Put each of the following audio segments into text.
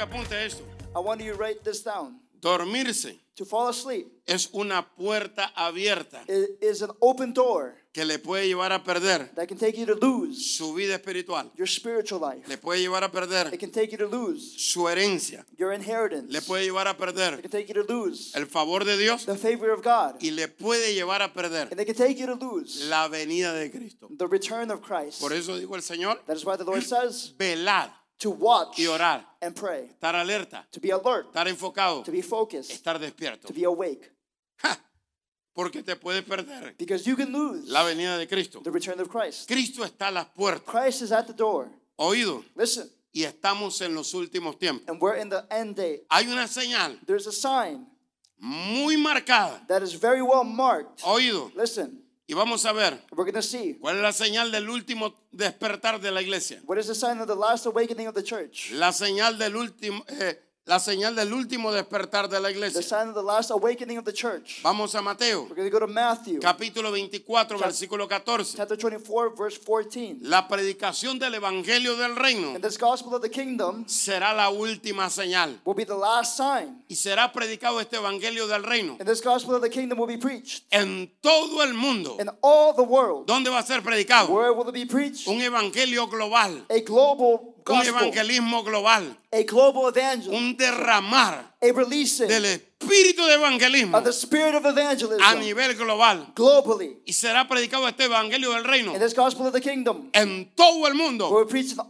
Quiero que apunte esto. I want you to write this down. Dormirse To fall asleep es una puerta abierta is an open door que le puede llevar a perder that can take you to lose su vida espiritual. your spiritual life. Le puede llevar a It perder can take you to lose su herencia. your inheritance. Le puede llevar a It perder can take you to lose el favor de Dios the favor of God. y le puede llevar a perder And it can take you to lose la venida de Cristo. the return of Christ. Por eso dijo el Señor, That is why the Lord says velad, to watch Y orar. and pray, estar alerta, to be alert, estar enfocado, to be focused, estar despierto. to be awake. Ja, porque te puede perder Because you can lose la venida de Cristo. the return of Christ. Cristo está a las puertas. Christ is at the door. Oído. Listen, Y estamos en los últimos tiempos. and we're in the end day. Hay una señal There's a sign muy marcada. that is very well marked. Oído. Listen, Y vamos a ver we're going to see. cuál es la señal del último despertar de la iglesia. What is the sign of the last awakening of the church? La señal del último, eh, la señal del último despertar de la The iglesia. sign of the last awakening of the church. Vamos a Mateo, We're going to go to Matthew capítulo 24, versículo 14. chapter 24, verse 14. La predicación del evangelio del reino And this gospel of the kingdom será la última señal. will be the last sign. Y será predicado este evangelio del reino And this gospel of the kingdom will be preached en todo el mundo. in all the world. ¿Dónde va a ser predicado? Where will it be preached? Un evangelio global, A global un gospel, evangelismo global, a global evangel, un derramar a releasing del espíritu de evangelismo of the spirit of a evangelism nivel global. globally. Y será predicado este evangelio del reino And this gospel of the kingdom en todo el mundo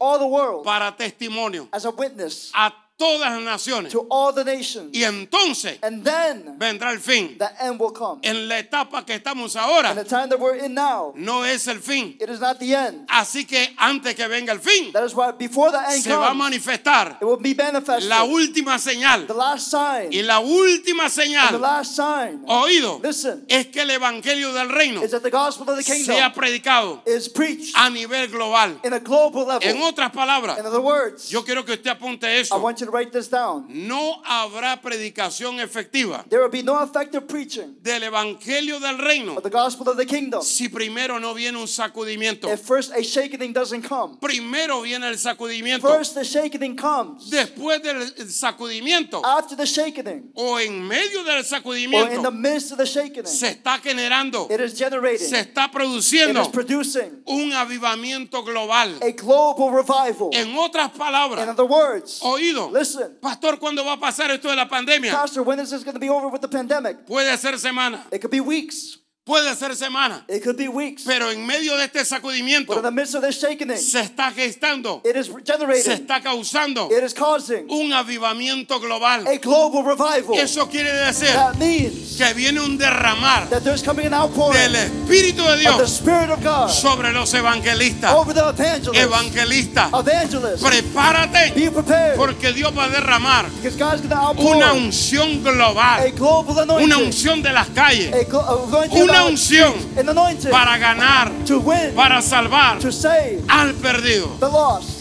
all the world para testimonio as a witness a todas las naciones. to all the nations. Y entonces And then vendrá el fin. the end will come. En la etapa que estamos And ahora the time that we're in now, no es el fin. it is not the end. Así que antes que venga el fin, That is why before the end se va a manifestar it will be manifested. la última señal. The last sign, Y la última the señal, last sign, oído, listen, es que el evangelio del reino is that the gospel of the sea predicado is preached a nivel global. in a global En otras palabras, In other words, yo quiero que usted apunte I eso. want you write this down. No habrá predicación efectiva There will be no effective preaching del evangelio del reino of the gospel of the kingdom si primero no viene un sacudimiento. if first a shaking doesn't come. Primero viene el sacudimiento. First, the shaking comes. Después del sacudimiento After the shaking, o en medio del or in the sacudimiento midst of the shaking, se está generando, it is generating, se está it produciendo is producing un avivamiento global. a global revival. En otras In palabras, other words, oído, listen, pastor, ¿cuándo va a pasar esto de la pandemia? Pastor, when is this going to be over with the pandemic? Puede ser semana, It could be weeks. Puede ser semana, It could be weeks. pero en medio de este But in sacudimiento the midst of this shaking, se está gestando, it is se está causando it is causing un avivamiento global. a global revival. Eso quiere decir That means que viene un derramar that there's coming an outpouring del Espíritu de of the Dios Spirit of God sobre los evangelistas. over the evangelists. Evangelistas, Evangelists, prepárate be prepared porque Dios va a derramar because God's going to outpour una unción a global, una unción de las calles, a anointing, una unción para ganar, to win, para salvar to save al perdido. the lost.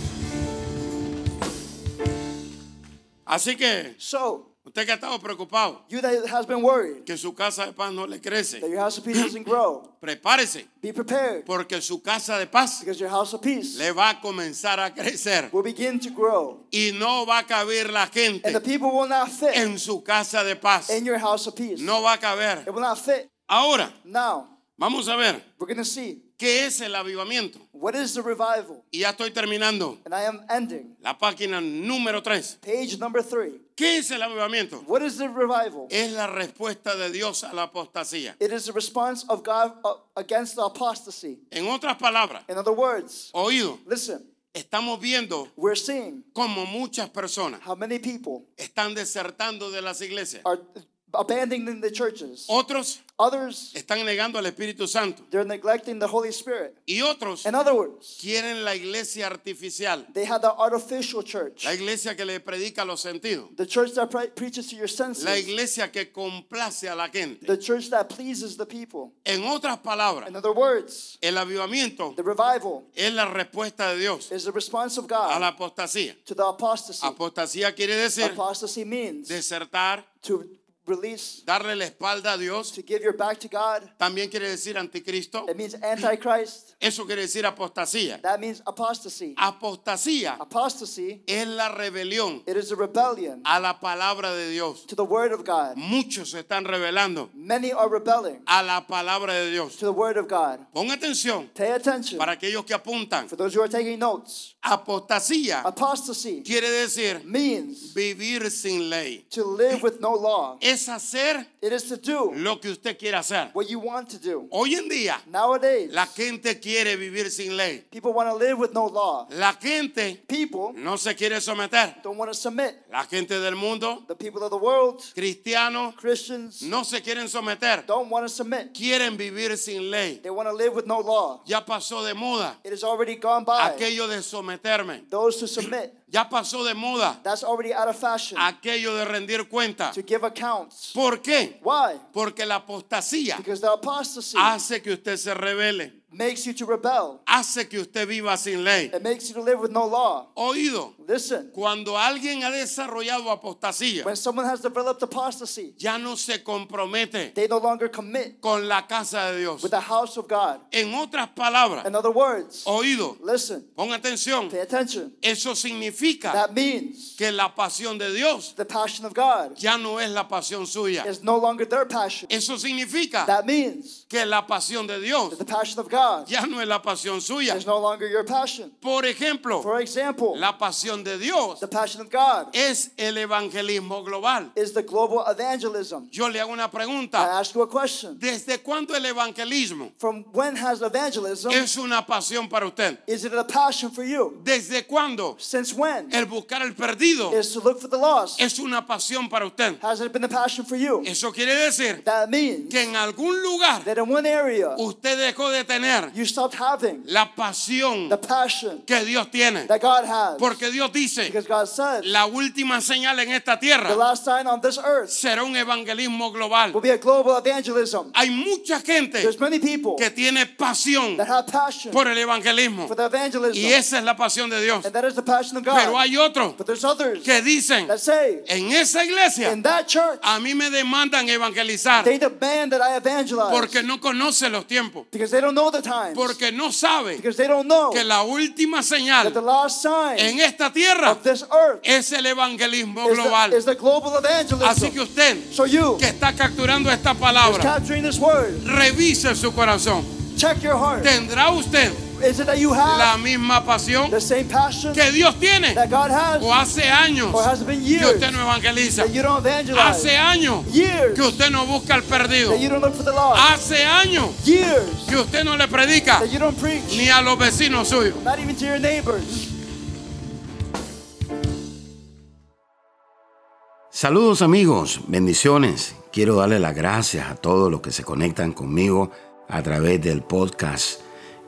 Así que So, usted que ha estado preocupado you that has been worried que su casa de paz no le crece, that your house of peace doesn't grow, prepárese porque su casa de paz because your house of peace le va a comenzar a crecer will begin to grow. y no va a caber la And the gente people will not fit en su casa de paz. in your house of peace. No va a caber. Ahora, Now, vamos a ver we're going to see qué es el avivamiento. what is the revival. Y ya estoy terminando. And I am ending. La página número 3. Page number three. ¿Qué es el avivamiento? What is the revival? Es la respuesta de Dios a la apostasía. It is the response of God uh, against the apostasy. En otras palabras, In other words, oído, listen, estamos viendo we're seeing como muchas personas how many people están desertando de las iglesias are abandoning the churches. Otros Others, están negando al Espíritu Santo. they're neglecting the Holy Spirit. Y otros In other words, quieren la iglesia artificial. they have the artificial church, La iglesia que le predica los sentidos. the church that pre- preaches to your La senses, iglesia que complace a la gente. the church that pleases the people. En otras palabras, In other words, el avivamiento the revival es la respuesta de Dios is the response of a God la apostasía. to the apostasy. Apostasía quiere decir Apostasy means desertar, to release, darle la espalda a Dios. to give your back to God. También quiere decir anticristo. It means antichrist. Eso quiere decir apostasía. That means apostasy. Apostasía Apostasy, es la rebelión it is a rebellion a la palabra de Dios. to the word of God. Muchos se están rebelando Many are rebelling a la palabra de Dios. to the word of God. Pon atención Pay attention. para aquellos que apuntan. For those who are taking notes, Apostasía apostasy quiere decir means vivir sin ley. to live with no law. Es hacer It is to do lo que usted quiere hacer. what you want to do. Hoy en día Nowadays, la gente quiere vivir sin ley. people want to live with no law. La gente People no se quiere someter. don't want to submit. La gente del mundo, The people of the world, cristianos, Christians, no se quieren someter. don't want to submit. Quieren vivir sin ley. They want to live with no law. Ya pasó de moda It has already gone by. aquello de someterme. Those to submit, Ya pasó de moda that's already out of fashion. aquello de rendir cuenta. To give ¿Por qué? Why? Porque la apostasía Because the apostasy hace que usted se revele, makes you to rebel. hace que usted viva sin ley. It makes you to live with no law. Oído, Listen, cuando alguien ha desarrollado apostasía, when someone has developed apostasy, ya no se compromete they no longer commit con la casa de Dios. with the house of God. En otras palabras, In other words, oído, listen, pon atención, pay attention. eso significa That means que la pasión de Dios the passion of God ya no es la pasión suya. is no longer their passion. Eso significa That means que la pasión de Dios that the passion of God ya no es la pasión suya. is no longer your passion. Por ejemplo, For example, la pasión de Dios the passion of God es el evangelismo global. is the global evangelism. Yo le hago una I pregunta. ask you a question. ¿Desde cuándo el evangelismo From when has evangelism, es una pasión para usted? is it a passion for you? ¿Desde cuándo Since when? el buscar el perdido Is to look for the lost. es una pasión para usted? Has it been a passion for you? Eso quiere decir That means que en algún lugar that in one area usted dejó de tener you stopped having la pasión the passion que Dios tiene. that God has. Porque Dios dice, Because God said la última señal en esta the tierra last sign on this earth será un evangelismo global. will be a global evangelism. Hay mucha gente There's many people que tiene pasión that have passion por el evangelismo. for the evangelism. Y esa es la pasión de Dios. And that is the passion of Pero God. hay otros que dicen, that say en esa iglesia in that church a mí me demandan evangelizar they demand that I evangelize porque no conoce los tiempos, because they don't know the times. porque no sabe Because they don't know que la última the señal last sign en esta tierra of this earth es el evangelismo is the, global. is the global evangelism. Así que usted so you que está capturando esta palabra, capturing this word. revise su corazón. Check your heart. ¿Tendrá usted Is it that you la have misma pasión the same passion que Dios tiene? that God has? ¿O hace años Or has que years usted no evangeliza? that you don't evangelize? Hace años Years que usted no busca al perdido. that you don't look for the lost. Hace años Years que usted no le predica that you don't preach. ni a los vecinos suyos. Not even to your neighbors. Saludos amigos, bendiciones. Quiero darle las gracias a todos los que se conectan conmigo a través del podcast.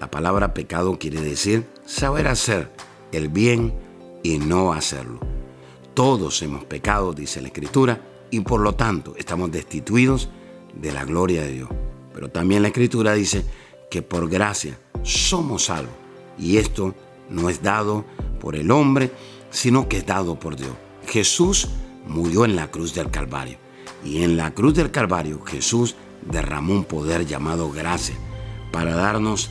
La palabra pecado quiere decir saber hacer el bien y no hacerlo. Todos hemos pecado, dice la Escritura, y por lo tanto estamos destituidos de la gloria de Dios. Pero también la Escritura dice que por gracia somos salvos. Y esto no es dado por el hombre, sino que es dado por Dios. Jesús murió en la cruz del Calvario. Y en la cruz del Calvario Jesús derramó un poder llamado gracia para darnos